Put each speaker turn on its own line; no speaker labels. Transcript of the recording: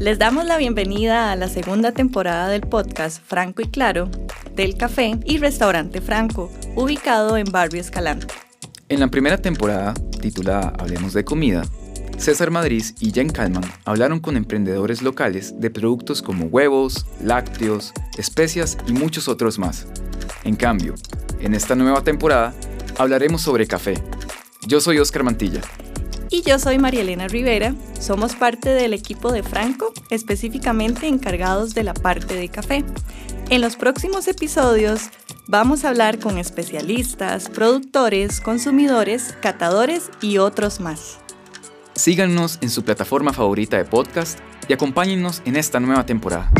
Les damos la bienvenida a la segunda temporada del podcast Franco y Claro del Café y Restaurante Franco, ubicado en Barrio Escalante.
En la primera temporada, titulada Hablemos de Comida, César Madrid y Jen Kalman hablaron con emprendedores locales de productos como huevos, lácteos, especias y muchos otros más. En cambio, en esta nueva temporada hablaremos sobre café. Yo soy Oscar Mantilla.
Y yo soy María Elena Rivera. Somos parte del equipo de Franco, específicamente encargados de la parte de café. En los próximos episodios vamos a hablar con especialistas, productores, consumidores, catadores y otros más.
Síganos en su plataforma favorita de podcast y acompáñennos en esta nueva temporada.